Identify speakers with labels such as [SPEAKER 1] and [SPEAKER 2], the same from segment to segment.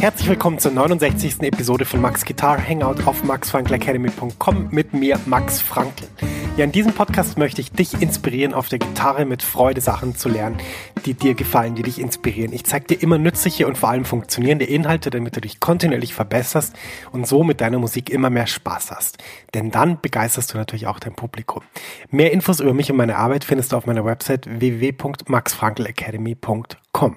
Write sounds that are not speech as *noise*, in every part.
[SPEAKER 1] Herzlich willkommen zur 69. Episode von Max Guitar Hangout auf maxfrankelacademy.com mit mir, Max Frankl. Ja, in diesem Podcast möchte ich dich inspirieren, auf der Gitarre mit Freude Sachen zu lernen, die dir gefallen, die dich inspirieren. Ich zeige dir immer nützliche und vor allem funktionierende Inhalte, damit du dich kontinuierlich verbesserst und so mit deiner Musik immer mehr Spaß hast. Denn dann begeisterst du natürlich auch dein Publikum. Mehr Infos über mich und meine Arbeit findest du auf meiner Website www.maxfrankelacademy.com.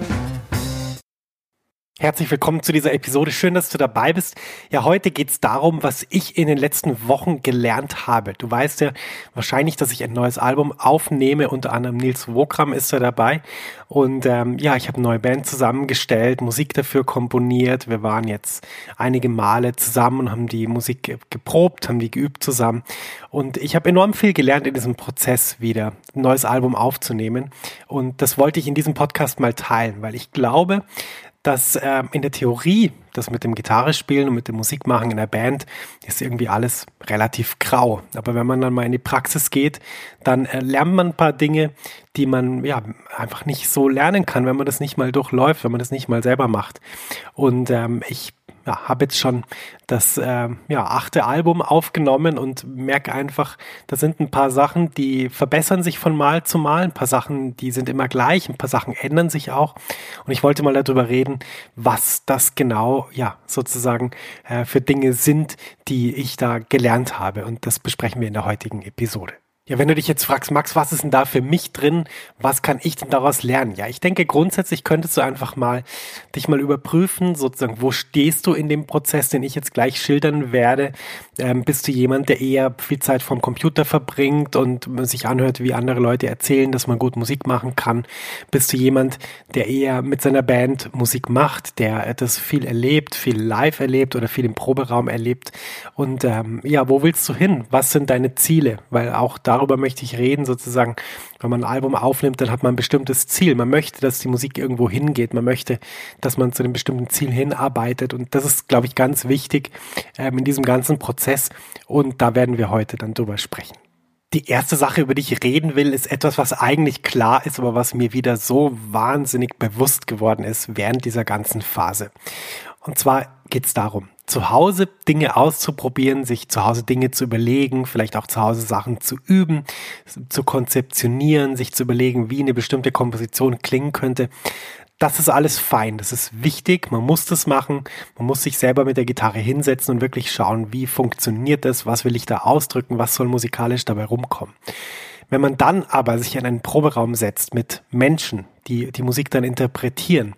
[SPEAKER 1] Herzlich willkommen zu dieser Episode. Schön, dass du dabei bist. Ja, heute geht es darum, was ich in den letzten Wochen gelernt habe. Du weißt ja wahrscheinlich, dass ich ein neues Album aufnehme. Unter anderem Nils Wokram ist da dabei. Und ähm, ja, ich habe eine neue Band zusammengestellt, Musik dafür komponiert. Wir waren jetzt einige Male zusammen und haben die Musik geprobt, haben die geübt zusammen. Und ich habe enorm viel gelernt in diesem Prozess wieder, ein neues Album aufzunehmen. Und das wollte ich in diesem Podcast mal teilen, weil ich glaube, dass ähm, in der Theorie das mit dem Gitarre spielen und mit dem Musikmachen in der Band ist irgendwie alles relativ grau. Aber wenn man dann mal in die Praxis geht, dann äh, lernt man ein paar Dinge, die man ja einfach nicht so lernen kann, wenn man das nicht mal durchläuft, wenn man das nicht mal selber macht. Und ähm, ich ja, habe jetzt schon das äh, ja, achte Album aufgenommen und merke einfach, da sind ein paar Sachen, die verbessern sich von Mal zu Mal, ein paar Sachen, die sind immer gleich, ein paar Sachen ändern sich auch. Und ich wollte mal darüber reden, was das genau, ja, sozusagen äh, für Dinge sind, die ich da gelernt habe. Und das besprechen wir in der heutigen Episode. Ja, wenn du dich jetzt fragst, Max, was ist denn da für mich drin? Was kann ich denn daraus lernen? Ja, ich denke, grundsätzlich könntest du einfach mal dich mal überprüfen, sozusagen, wo stehst du in dem Prozess, den ich jetzt gleich schildern werde? Ähm, bist du jemand, der eher viel Zeit vom Computer verbringt und sich anhört, wie andere Leute erzählen, dass man gut Musik machen kann? Bist du jemand, der eher mit seiner Band Musik macht, der das viel erlebt, viel live erlebt oder viel im Proberaum erlebt? Und ähm, ja, wo willst du hin? Was sind deine Ziele? Weil auch da darüber möchte ich reden, sozusagen, wenn man ein Album aufnimmt, dann hat man ein bestimmtes Ziel. Man möchte, dass die Musik irgendwo hingeht. Man möchte, dass man zu einem bestimmten Ziel hinarbeitet. Und das ist, glaube ich, ganz wichtig ähm, in diesem ganzen Prozess. Und da werden wir heute dann drüber sprechen. Die erste Sache, über die ich reden will, ist etwas, was eigentlich klar ist, aber was mir wieder so wahnsinnig bewusst geworden ist während dieser ganzen Phase. Und zwar geht es darum, zu Hause Dinge auszuprobieren, sich zu Hause Dinge zu überlegen, vielleicht auch zu Hause Sachen zu üben, zu konzeptionieren, sich zu überlegen, wie eine bestimmte Komposition klingen könnte. Das ist alles fein, das ist wichtig, man muss das machen, man muss sich selber mit der Gitarre hinsetzen und wirklich schauen, wie funktioniert das, was will ich da ausdrücken, was soll musikalisch dabei rumkommen. Wenn man dann aber sich in einen Proberaum setzt mit Menschen, die die Musik dann interpretieren,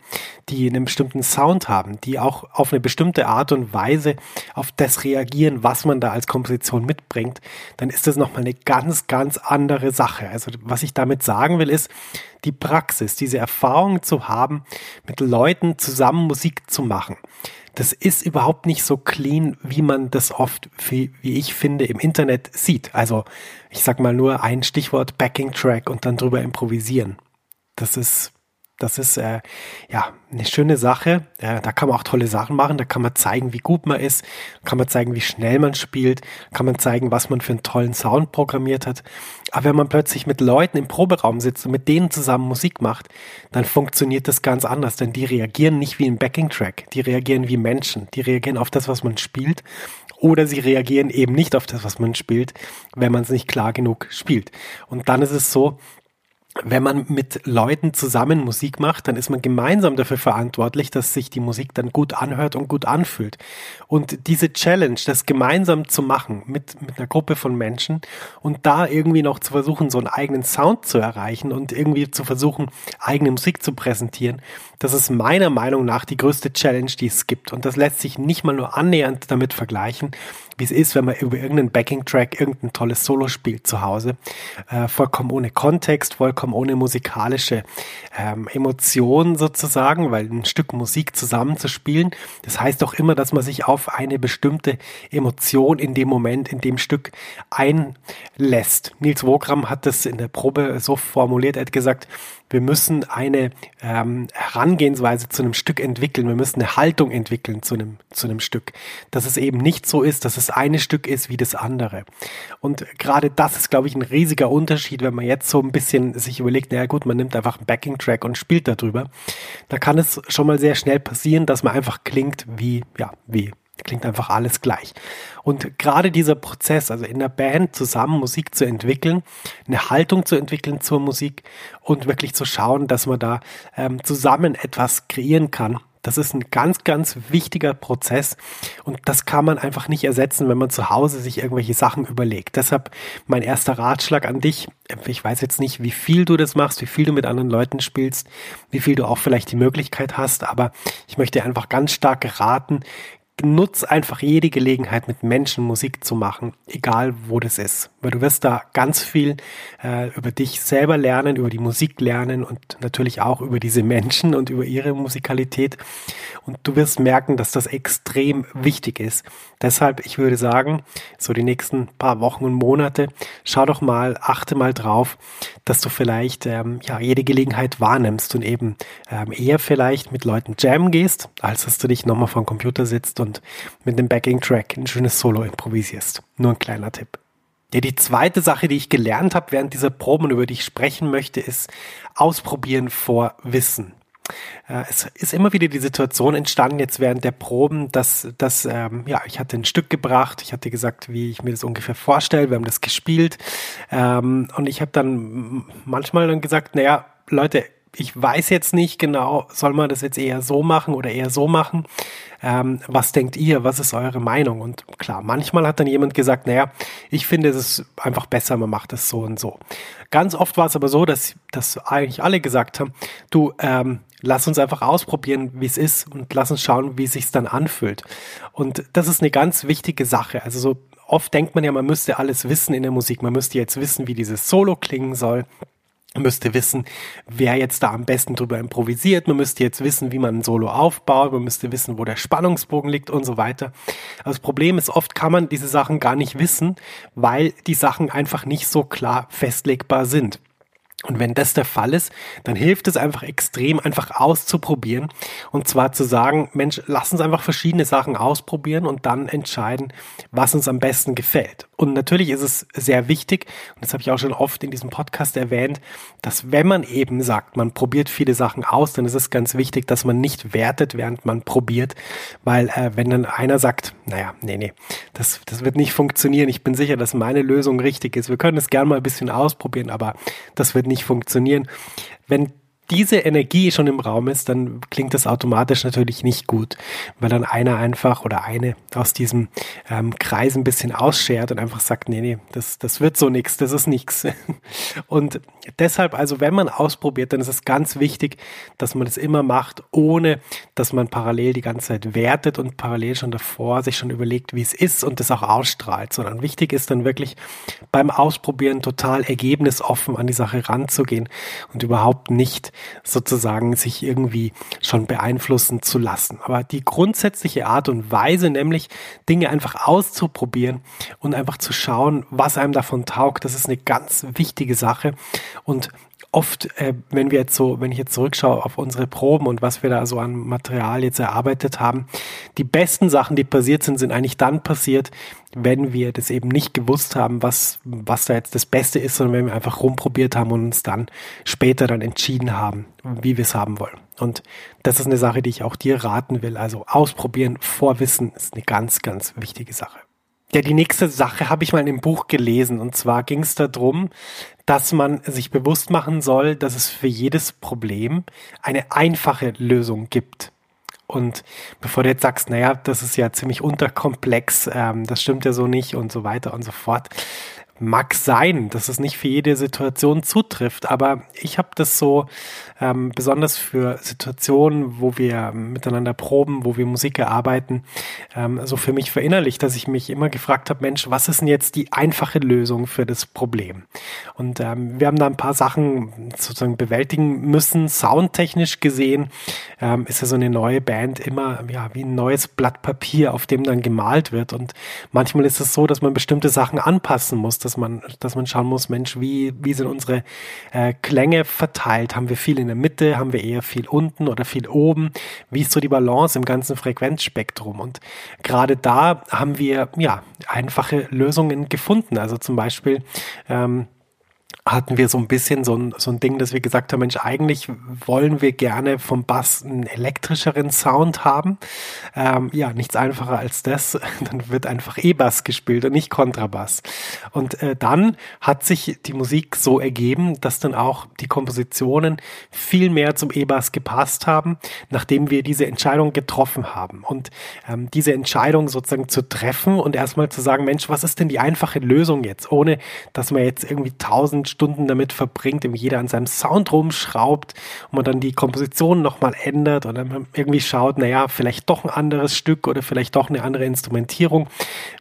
[SPEAKER 1] die einen bestimmten Sound haben, die auch auf eine bestimmte Art und Weise auf das reagieren, was man da als Komposition mitbringt, dann ist das nochmal eine ganz, ganz andere Sache. Also was ich damit sagen will, ist, die Praxis, diese Erfahrung zu haben, mit Leuten zusammen Musik zu machen das ist überhaupt nicht so clean, wie man das oft, wie, wie ich finde, im Internet sieht. Also ich sag mal nur ein Stichwort Backing Track und dann drüber improvisieren. Das ist Das ist äh, ja eine schöne Sache. Äh, da kann man auch tolle Sachen machen. Da kann man zeigen, wie gut man ist. Kann man zeigen, wie schnell man spielt. Kann man zeigen, was man für einen tollen Sound programmiert hat. Aber wenn man plötzlich mit Leuten im Proberaum sitzt und mit denen zusammen Musik macht, dann funktioniert das ganz anders. Denn die reagieren nicht wie ein Backing-Track. Die reagieren wie Menschen. Die reagieren auf das, was man spielt oder sie reagieren eben nicht auf das, was man spielt, wenn man es nicht klar genug spielt. Und dann ist es so, wenn man mit Leuten zusammen Musik macht, dann ist man gemeinsam dafür verantwortlich, dass sich die Musik dann gut anhört und gut anfühlt. Und diese Challenge, das gemeinsam zu machen mit, mit einer Gruppe von Menschen und da irgendwie noch zu versuchen, so einen eigenen Sound zu erreichen und irgendwie zu versuchen, eigene Musik zu präsentieren, das ist meiner Meinung nach die größte Challenge, die es gibt. Und das lässt sich nicht mal nur annähernd damit vergleichen, wie es ist, wenn man über irgendeinen Backing-Track irgendein tolles Solo spielt zu Hause. Äh, vollkommen ohne Kontext, vollkommen ohne musikalische ähm, Emotion sozusagen, weil ein Stück Musik zusammenzuspielen, das heißt doch immer, dass man sich auf eine bestimmte Emotion in dem Moment, in dem Stück einlässt. Nils Wogram hat das in der Probe so formuliert, er hat gesagt, wir müssen eine ähm, Herangehensweise zu einem Stück entwickeln, wir müssen eine Haltung entwickeln zu einem, zu einem Stück, dass es eben nicht so ist, dass es eine Stück ist wie das andere. Und gerade das ist, glaube ich, ein riesiger Unterschied, wenn man jetzt so ein bisschen sich überlegt, naja gut, man nimmt einfach einen Backing-Track und spielt darüber. Da kann es schon mal sehr schnell passieren, dass man einfach klingt wie, ja, wie Klingt einfach alles gleich. Und gerade dieser Prozess, also in der Band zusammen Musik zu entwickeln, eine Haltung zu entwickeln zur Musik und wirklich zu schauen, dass man da ähm, zusammen etwas kreieren kann, das ist ein ganz, ganz wichtiger Prozess und das kann man einfach nicht ersetzen, wenn man zu Hause sich irgendwelche Sachen überlegt. Deshalb mein erster Ratschlag an dich. Ich weiß jetzt nicht, wie viel du das machst, wie viel du mit anderen Leuten spielst, wie viel du auch vielleicht die Möglichkeit hast, aber ich möchte einfach ganz stark raten, nutz einfach jede Gelegenheit, mit Menschen Musik zu machen, egal wo das ist. Weil du wirst da ganz viel äh, über dich selber lernen, über die Musik lernen und natürlich auch über diese Menschen und über ihre Musikalität. Und du wirst merken, dass das extrem wichtig ist. Deshalb, ich würde sagen, so die nächsten paar Wochen und Monate, schau doch mal, achte mal drauf, dass du vielleicht ähm, ja jede Gelegenheit wahrnimmst und eben ähm, eher vielleicht mit Leuten jammen gehst, als dass du dich nochmal vor dem Computer sitzt und mit dem Backing-Track ein schönes Solo improvisierst. Nur ein kleiner Tipp. Ja, die zweite Sache, die ich gelernt habe während dieser Proben, über die ich sprechen möchte, ist Ausprobieren vor Wissen. Äh, es ist immer wieder die Situation entstanden jetzt während der Proben, dass, dass ähm, ja, ich hatte ein Stück gebracht, ich hatte gesagt, wie ich mir das ungefähr vorstelle, wir haben das gespielt ähm, und ich habe dann manchmal dann gesagt, naja, Leute, ich weiß jetzt nicht genau, soll man das jetzt eher so machen oder eher so machen? Ähm, was denkt ihr? Was ist eure Meinung? Und klar, manchmal hat dann jemand gesagt, naja, ich finde es ist einfach besser, man macht es so und so. Ganz oft war es aber so, dass, dass eigentlich alle gesagt haben, du, ähm, lass uns einfach ausprobieren, wie es ist und lass uns schauen, wie es sich dann anfühlt. Und das ist eine ganz wichtige Sache. Also so oft denkt man ja, man müsste alles wissen in der Musik. Man müsste jetzt wissen, wie dieses Solo klingen soll. Man müsste wissen, wer jetzt da am besten drüber improvisiert. Man müsste jetzt wissen, wie man ein Solo aufbaut. Man müsste wissen, wo der Spannungsbogen liegt und so weiter. Das Problem ist, oft kann man diese Sachen gar nicht wissen, weil die Sachen einfach nicht so klar festlegbar sind. Und wenn das der Fall ist, dann hilft es einfach extrem, einfach auszuprobieren. Und zwar zu sagen, Mensch, lass uns einfach verschiedene Sachen ausprobieren und dann entscheiden, was uns am besten gefällt. Und natürlich ist es sehr wichtig, und das habe ich auch schon oft in diesem Podcast erwähnt, dass wenn man eben sagt, man probiert viele Sachen aus, dann ist es ganz wichtig, dass man nicht wertet, während man probiert. Weil äh, wenn dann einer sagt, naja, nee, nee, das, das wird nicht funktionieren, ich bin sicher, dass meine Lösung richtig ist. Wir können es gerne mal ein bisschen ausprobieren, aber das wird nicht nicht funktionieren. Wenn diese Energie schon im Raum ist, dann klingt das automatisch natürlich nicht gut, weil dann einer einfach oder eine aus diesem ähm, Kreis ein bisschen ausschert und einfach sagt, nee, nee, das, das wird so nichts, das ist nichts. *laughs* Und deshalb, also wenn man ausprobiert, dann ist es ganz wichtig, dass man das immer macht, ohne dass man parallel die ganze Zeit wertet und parallel schon davor sich schon überlegt, wie es ist und das auch ausstrahlt, sondern wichtig ist dann wirklich beim Ausprobieren total ergebnisoffen an die Sache ranzugehen und überhaupt nicht sozusagen sich irgendwie schon beeinflussen zu lassen. Aber die grundsätzliche Art und Weise, nämlich Dinge einfach auszuprobieren und einfach zu schauen, was einem davon taugt, das ist eine ganz wichtige Sache. Und oft, äh, wenn wir jetzt so, wenn ich jetzt zurückschaue auf unsere Proben und was wir da so an Material jetzt erarbeitet haben, die besten Sachen, die passiert sind, sind eigentlich dann passiert, wenn wir das eben nicht gewusst haben, was, was da jetzt das Beste ist, sondern wenn wir einfach rumprobiert haben und uns dann später dann entschieden haben, wie wir es haben wollen. Und das ist eine Sache, die ich auch dir raten will. Also ausprobieren, vorwissen ist eine ganz, ganz wichtige Sache. Ja, die nächste Sache habe ich mal in dem Buch gelesen. Und zwar ging es darum, dass man sich bewusst machen soll, dass es für jedes Problem eine einfache Lösung gibt. Und bevor du jetzt sagst, naja, das ist ja ziemlich unterkomplex, ähm, das stimmt ja so nicht und so weiter und so fort, Mag sein, dass es nicht für jede Situation zutrifft, aber ich habe das so ähm, besonders für Situationen, wo wir miteinander proben, wo wir Musik erarbeiten, ähm, so für mich verinnerlicht, dass ich mich immer gefragt habe, Mensch, was ist denn jetzt die einfache Lösung für das Problem? Und ähm, wir haben da ein paar Sachen sozusagen bewältigen müssen, soundtechnisch gesehen ähm, ist ja so eine neue Band immer ja wie ein neues Blatt Papier, auf dem dann gemalt wird. Und manchmal ist es so, dass man bestimmte Sachen anpassen muss dass man, dass man schauen muss, Mensch, wie, wie sind unsere äh, Klänge verteilt? Haben wir viel in der Mitte? Haben wir eher viel unten oder viel oben? Wie ist so die Balance im ganzen Frequenzspektrum? Und gerade da haben wir ja einfache Lösungen gefunden. Also zum Beispiel ähm, hatten wir so ein bisschen so ein, so ein Ding, dass wir gesagt haben, Mensch, eigentlich wollen wir gerne vom Bass einen elektrischeren Sound haben. Ähm, ja, nichts einfacher als das. *laughs* Dann wird einfach E-Bass gespielt und nicht Kontrabass. Und äh, dann hat sich die Musik so ergeben, dass dann auch die Kompositionen viel mehr zum E-Bass gepasst haben, nachdem wir diese Entscheidung getroffen haben. Und ähm, diese Entscheidung sozusagen zu treffen und erstmal zu sagen, Mensch, was ist denn die einfache Lösung jetzt, ohne dass man jetzt irgendwie tausend Stunden damit verbringt, irgendwie jeder an seinem Sound rumschraubt und man dann die Komposition nochmal ändert und dann irgendwie schaut, naja, vielleicht doch ein anderes Stück oder vielleicht doch eine andere Instrumentierung,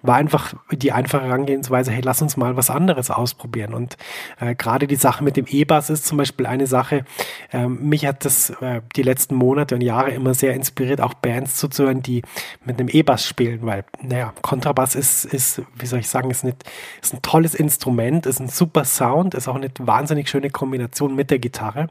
[SPEAKER 1] war einfach die einfache Herangehensweise, hey, lass uns mal was anderes ausprobieren. Und äh, gerade die Sache mit dem E-Bass ist zum Beispiel eine Sache, äh, mich hat das äh, die letzten Monate und Jahre immer sehr inspiriert, auch Bands zuzuhören, die mit einem E-Bass spielen, weil, naja, Kontrabass ist, ist, wie soll ich sagen, ist, nicht, ist ein tolles Instrument, ist ein super Sound, ist auch eine wahnsinnig schöne Kombination mit der Gitarre.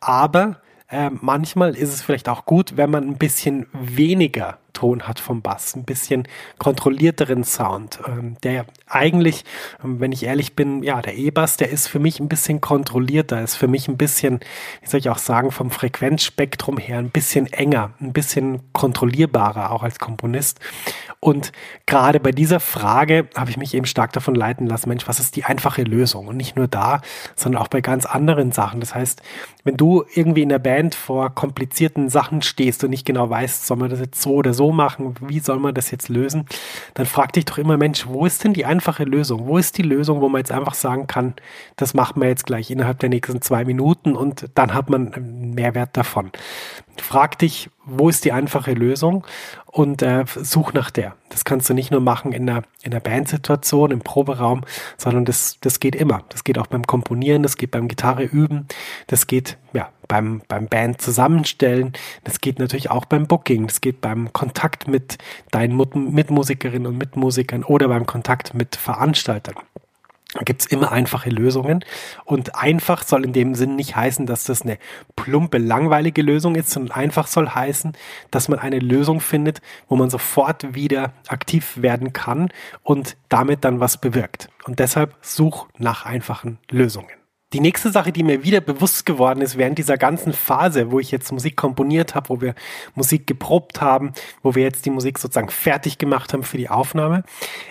[SPEAKER 1] Aber äh, manchmal ist es vielleicht auch gut, wenn man ein bisschen weniger Ton hat vom Bass, ein bisschen kontrollierteren Sound. Ähm, der eigentlich, ähm, wenn ich ehrlich bin, ja, der E-Bass, der ist für mich ein bisschen kontrollierter, ist für mich ein bisschen, wie soll ich auch sagen, vom Frequenzspektrum her ein bisschen enger, ein bisschen kontrollierbarer, auch als Komponist. Und gerade bei dieser Frage habe ich mich eben stark davon leiten lassen, Mensch, was ist die einfache Lösung? Und nicht nur da, sondern auch bei ganz anderen Sachen. Das heißt, wenn du irgendwie in der Band vor komplizierten Sachen stehst und nicht genau weißt, soll man das jetzt so oder so machen, wie soll man das jetzt lösen, dann frag dich doch immer, Mensch, wo ist denn die einfache Lösung? Wo ist die Lösung, wo man jetzt einfach sagen kann, das macht man jetzt gleich innerhalb der nächsten zwei Minuten und dann hat man einen Mehrwert davon. Frag dich, wo ist die einfache Lösung und äh, such nach der. Das kannst du nicht nur machen in einer, in einer Bandsituation, im Proberaum, sondern das, das geht immer. Das geht auch beim Komponieren, das geht beim Gitarre üben, das geht ja beim, beim Band zusammenstellen, das geht natürlich auch beim Booking, das geht beim Kontakt mit deinen Mitmusikerinnen und Mitmusikern oder beim Kontakt mit Veranstaltern. Da gibt's immer einfache Lösungen. Und einfach soll in dem Sinn nicht heißen, dass das eine plumpe, langweilige Lösung ist, sondern einfach soll heißen, dass man eine Lösung findet, wo man sofort wieder aktiv werden kann und damit dann was bewirkt. Und deshalb such nach einfachen Lösungen. Die nächste Sache, die mir wieder bewusst geworden ist während dieser ganzen Phase, wo ich jetzt Musik komponiert habe, wo wir Musik geprobt haben, wo wir jetzt die Musik sozusagen fertig gemacht haben für die Aufnahme,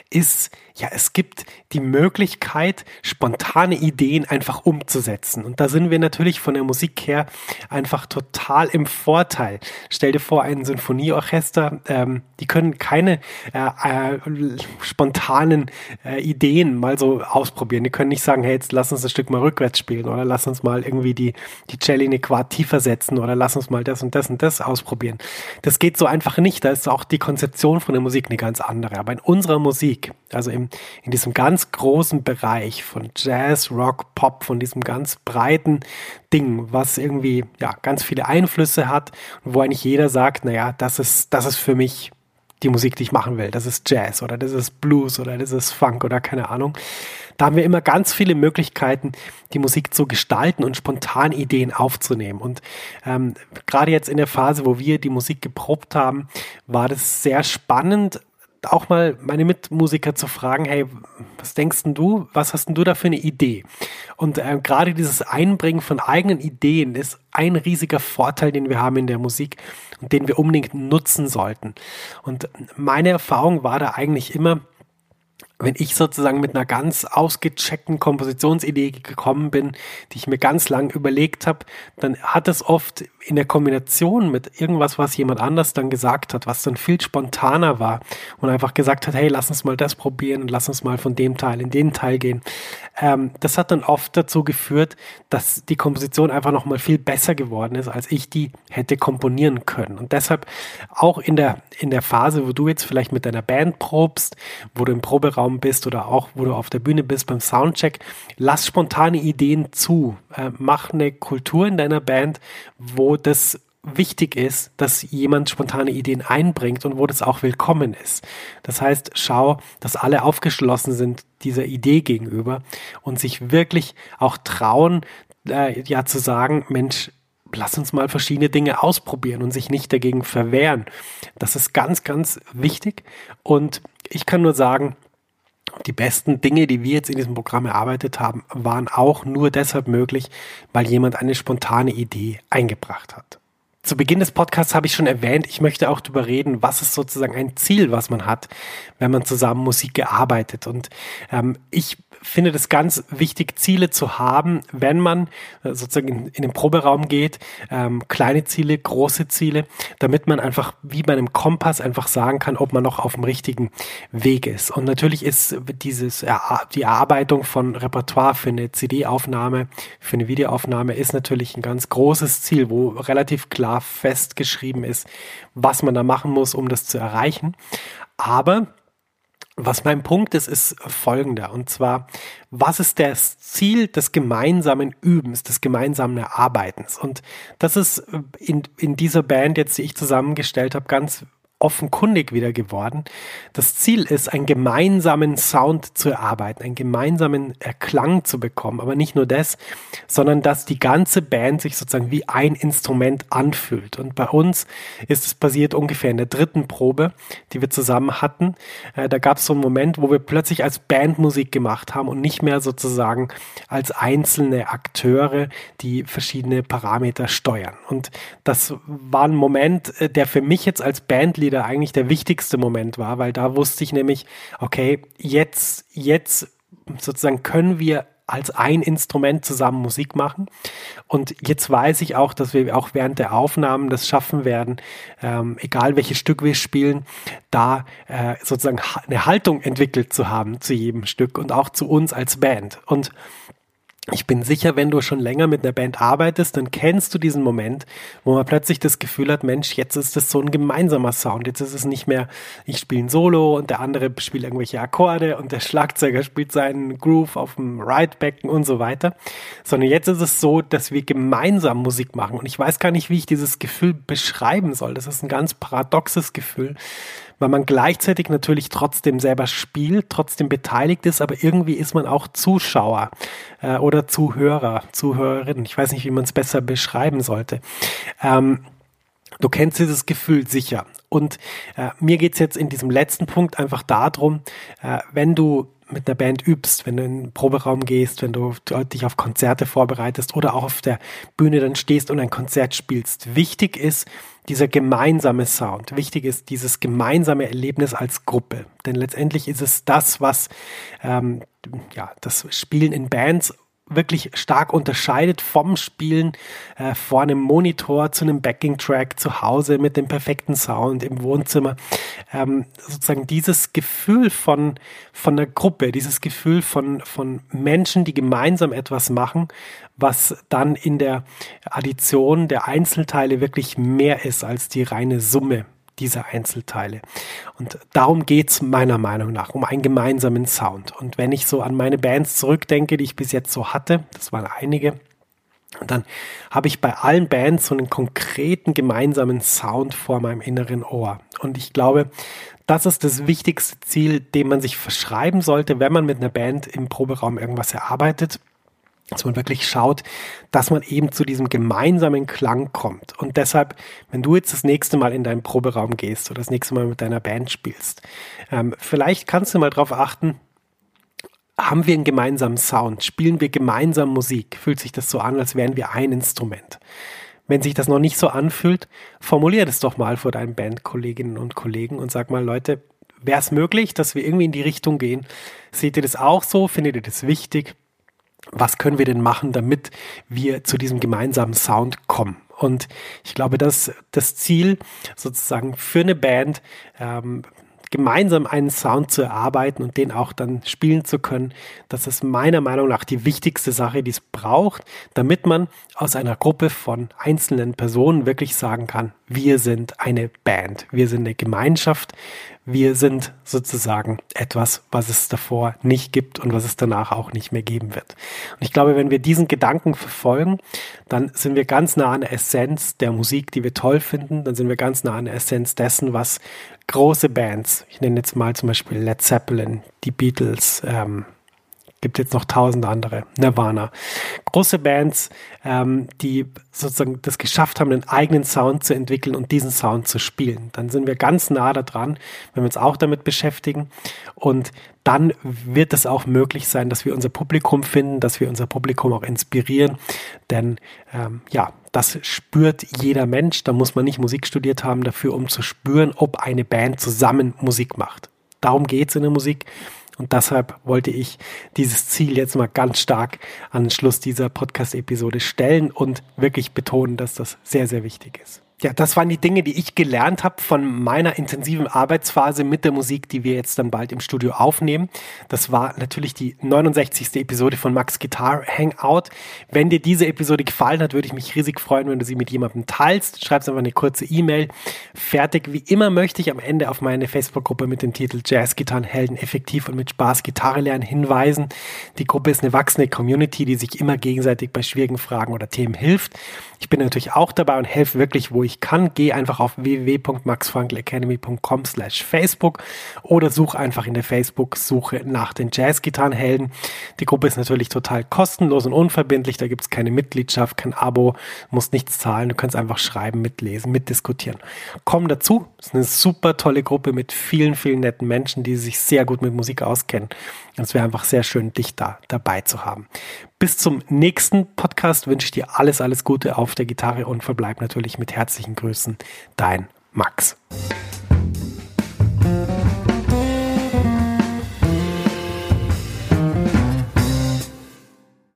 [SPEAKER 1] ist, ja, es gibt die Möglichkeit, spontane Ideen einfach umzusetzen. Und da sind wir natürlich von der Musik her einfach total im Vorteil. Stell dir vor, ein Sinfonieorchester, ähm, die können keine äh, äh, spontanen äh, Ideen mal so ausprobieren. Die können nicht sagen, hey, jetzt lass uns das Stück mal rückwärts spielen oder lass uns mal irgendwie die, die Celli eine Quart tiefer setzen oder lass uns mal das und das und das ausprobieren. Das geht so einfach nicht. Da ist auch die Konzeption von der Musik eine ganz andere. Aber in unserer Musik, also im, in diesem ganz großen Bereich von Jazz, Rock, Pop, von diesem ganz breiten Ding, was irgendwie ja ganz viele Einflüsse hat wo eigentlich jeder sagt, naja, das ist, das ist für mich die Musik, die ich machen will. Das ist Jazz oder das ist Blues oder das ist Funk oder keine Ahnung. Da haben wir immer ganz viele Möglichkeiten, die Musik zu gestalten und spontan Ideen aufzunehmen. Und ähm, gerade jetzt in der Phase, wo wir die Musik geprobt haben, war das sehr spannend, auch mal meine Mitmusiker zu fragen, hey, was denkst denn du, was hast denn du da für eine Idee? Und äh, gerade dieses Einbringen von eigenen Ideen ist ein riesiger Vorteil, den wir haben in der Musik und den wir unbedingt nutzen sollten. Und meine Erfahrung war da eigentlich immer, wenn ich sozusagen mit einer ganz ausgecheckten Kompositionsidee gekommen bin, die ich mir ganz lang überlegt habe, dann hat es oft in der Kombination mit irgendwas, was jemand anders dann gesagt hat, was dann viel spontaner war und einfach gesagt hat, hey, lass uns mal das probieren und lass uns mal von dem Teil in den Teil gehen. Ähm, das hat dann oft dazu geführt, dass die Komposition einfach nochmal viel besser geworden ist, als ich die hätte komponieren können. Und deshalb auch in der, in der Phase, wo du jetzt vielleicht mit deiner Band probst, wo du im Proberaum Raum bist oder auch wo du auf der Bühne bist beim Soundcheck, lass spontane Ideen zu. Äh, mach eine Kultur in deiner Band, wo das wichtig ist, dass jemand spontane Ideen einbringt und wo das auch willkommen ist. Das heißt, schau, dass alle aufgeschlossen sind dieser Idee gegenüber und sich wirklich auch trauen, äh, ja zu sagen, Mensch, lass uns mal verschiedene Dinge ausprobieren und sich nicht dagegen verwehren. Das ist ganz, ganz wichtig. Und ich kann nur sagen, die besten Dinge, die wir jetzt in diesem Programm erarbeitet haben, waren auch nur deshalb möglich, weil jemand eine spontane Idee eingebracht hat. Zu Beginn des Podcasts habe ich schon erwähnt, ich möchte auch darüber reden, was ist sozusagen ein Ziel, was man hat, wenn man zusammen Musik gearbeitet. Und ähm, ich finde das ganz wichtig, Ziele zu haben, wenn man äh, sozusagen in, in den Proberaum geht, ähm, kleine Ziele, große Ziele, damit man einfach wie bei einem Kompass einfach sagen kann, ob man noch auf dem richtigen Weg ist. Und natürlich ist dieses die Erarbeitung von Repertoire für eine CD-Aufnahme, für eine Videoaufnahme ist natürlich ein ganz großes Ziel, wo relativ klar festgeschrieben ist, was man da machen muss, um das zu erreichen. Aber was mein Punkt ist, ist folgender. Und zwar, was ist das Ziel des gemeinsamen Übens, des gemeinsamen Erarbeitens? Und das ist in, in dieser Band jetzt, die ich zusammengestellt habe, ganz offenkundig wieder geworden. Das Ziel ist, einen gemeinsamen Sound zu erarbeiten, einen gemeinsamen Klang zu bekommen. Aber nicht nur das, sondern dass die ganze Band sich sozusagen wie ein Instrument anfühlt. Und bei uns ist es passiert ungefähr in der dritten Probe, die wir zusammen hatten. Äh, da gab es so einen Moment, wo wir plötzlich als Band Musik gemacht haben und nicht mehr sozusagen als einzelne Akteure, die verschiedene Parameter steuern. Und das war ein Moment, äh, der für mich jetzt als Bandleader Bandleader eigentlich der wichtigste Moment war, weil da wusste ich nämlich, okay, jetzt, jetzt sozusagen können wir als ein Instrument zusammen Musik machen. Und jetzt weiß ich auch, dass wir auch während der Aufnahmen das schaffen werden, ähm, egal welches Stück wir spielen, da äh, sozusagen eine Haltung entwickelt zu haben zu jedem Stück und auch zu uns als Band. Und ich bin sicher, wenn du schon länger mit einer Band arbeitest, dann kennst du diesen Moment, wo man plötzlich das Gefühl hat, Mensch, jetzt ist das so ein gemeinsamer Sound. Jetzt ist es nicht mehr, ich spiele ein Solo und der andere spielt irgendwelche Akkorde und der Schlagzeuger spielt seinen Groove auf dem Ride-Becken und so weiter, sondern jetzt ist es so, dass wir gemeinsam Musik machen. Und ich weiß gar nicht, wie ich dieses Gefühl beschreiben soll. Das ist ein ganz paradoxes Gefühl weil man gleichzeitig natürlich trotzdem selber spielt, trotzdem beteiligt ist, aber irgendwie ist man auch Zuschauer äh, oder Zuhörer, Zuhörerin. Ich weiß nicht, wie man es besser beschreiben sollte. Ähm, Du kennst dieses Gefühl sicher. Und äh, mir geht's jetzt in diesem letzten Punkt einfach darum, äh, wenn du mit einer Band übst, wenn du in den Proberaum gehst, wenn du dich auf Konzerte vorbereitest oder auch auf der Bühne dann stehst und ein Konzert spielst. Wichtig ist dieser gemeinsame Sound. Wichtig ist dieses gemeinsame Erlebnis als Gruppe. Denn letztendlich ist es das, was ähm, ja, das Spielen in Bands wirklich stark unterscheidet vom Spielen äh, vor einem Monitor zu einem Backing-Track zu Hause mit dem perfekten Sound im Wohnzimmer. Ähm, sozusagen dieses Gefühl von, von einer Gruppe, dieses Gefühl von, von Menschen, die gemeinsam etwas machen, was dann in der Addition der Einzelteile wirklich mehr ist als die reine Summe dieser Einzelteile. Und darum geht's meiner Meinung nach, um einen gemeinsamen Sound. Und wenn ich so an meine Bands zurückdenke, die ich bis jetzt so hatte, das waren einige, Und dann habe ich bei allen Bands so einen konkreten gemeinsamen Sound vor meinem inneren Ohr. Und ich glaube, das ist das wichtigste Ziel, dem man sich verschreiben sollte, wenn man mit einer Band im Proberaum irgendwas erarbeitet dass man wirklich schaut, dass man eben zu diesem gemeinsamen Klang kommt. Und deshalb, wenn du jetzt das nächste Mal in deinen Proberaum gehst oder das nächste Mal mit deiner Band spielst, ähm, vielleicht kannst du mal darauf achten, haben wir einen gemeinsamen Sound? Spielen wir gemeinsam Musik? Fühlt sich das so an, als wären wir ein Instrument? Wenn sich das noch nicht so anfühlt, formulier das doch mal vor deinen Bandkolleginnen und Kollegen und sag mal, Leute, wäre es möglich, dass wir irgendwie in die Richtung gehen? Seht ihr das auch so? Findet ihr das wichtig? Was können wir denn machen, damit wir zu diesem gemeinsamen Sound kommen? Und ich glaube, dass das Ziel sozusagen für eine Band ähm, gemeinsam einen Sound zu erarbeiten und den auch dann spielen zu können, das ist meiner Meinung nach die wichtigste Sache, die es braucht, damit man aus einer Gruppe von einzelnen Personen wirklich sagen kann, wir sind eine Band, wir sind eine Gemeinschaft, wir sind sozusagen etwas, was es davor nicht gibt und was es danach auch nicht mehr geben wird. Und ich glaube, wenn wir diesen Gedanken verfolgen, dann sind wir ganz nah an der Essenz der Musik, die wir toll finden. Dann sind wir ganz nah an der Essenz dessen, was große Bands, ich nenne jetzt mal zum Beispiel Led Zeppelin, die Beatles, ähm, gibt jetzt noch tausend andere, Nirvana. Große Bands, ähm, die sozusagen das geschafft haben, einen eigenen Sound zu entwickeln und diesen Sound zu spielen. Dann sind wir ganz nah daran, wenn wir uns auch damit beschäftigen. Und dann wird es auch möglich sein, dass wir unser Publikum finden, dass wir unser Publikum auch inspirieren. Denn ähm, ja, das spürt jeder Mensch. Da muss man nicht Musik studiert haben dafür, um zu spüren, ob eine Band zusammen Musik macht. Darum geht es in der Musik. Und deshalb wollte ich dieses Ziel jetzt mal ganz stark an den Schluss dieser Podcast-Episode stellen und wirklich betonen, dass das sehr, sehr wichtig ist. Ja, das waren die Dinge, die ich gelernt habe von meiner intensiven Arbeitsphase mit der Musik, die wir jetzt dann bald im Studio aufnehmen. Das war natürlich die 69. Episode von Max Guitar Hangout. Wenn dir diese Episode gefallen hat, würde ich mich riesig freuen, wenn du sie mit jemandem teilst. Schreibst einfach eine kurze E-Mail. Fertig. Wie immer möchte ich am Ende auf meine Facebook-Gruppe mit dem Titel Jazz Gitarren Helden effektiv und mit Spaß Gitarre lernen hinweisen. Die Gruppe ist eine wachsende Community, die sich immer gegenseitig bei schwierigen Fragen oder Themen hilft. Ich bin natürlich auch dabei und helfe wirklich, wo ich kann. Geh einfach auf www.maxfrankelacademy.com slash Facebook oder such einfach in der Facebook-Suche nach den Jazzgitarrenhelden. Die Gruppe ist natürlich total kostenlos und unverbindlich. Da gibt es keine Mitgliedschaft, kein Abo, musst nichts zahlen. Du kannst einfach schreiben, mitlesen, mitdiskutieren. Komm dazu. Es ist eine super tolle Gruppe mit vielen, vielen netten Menschen, die sich sehr gut mit Musik auskennen. Es wäre einfach sehr schön, dich da dabei zu haben. Bis zum nächsten Podcast wünsche ich dir alles, alles Gute auf der Gitarre und verbleib natürlich mit herzlichen Grüßen. Dein Max.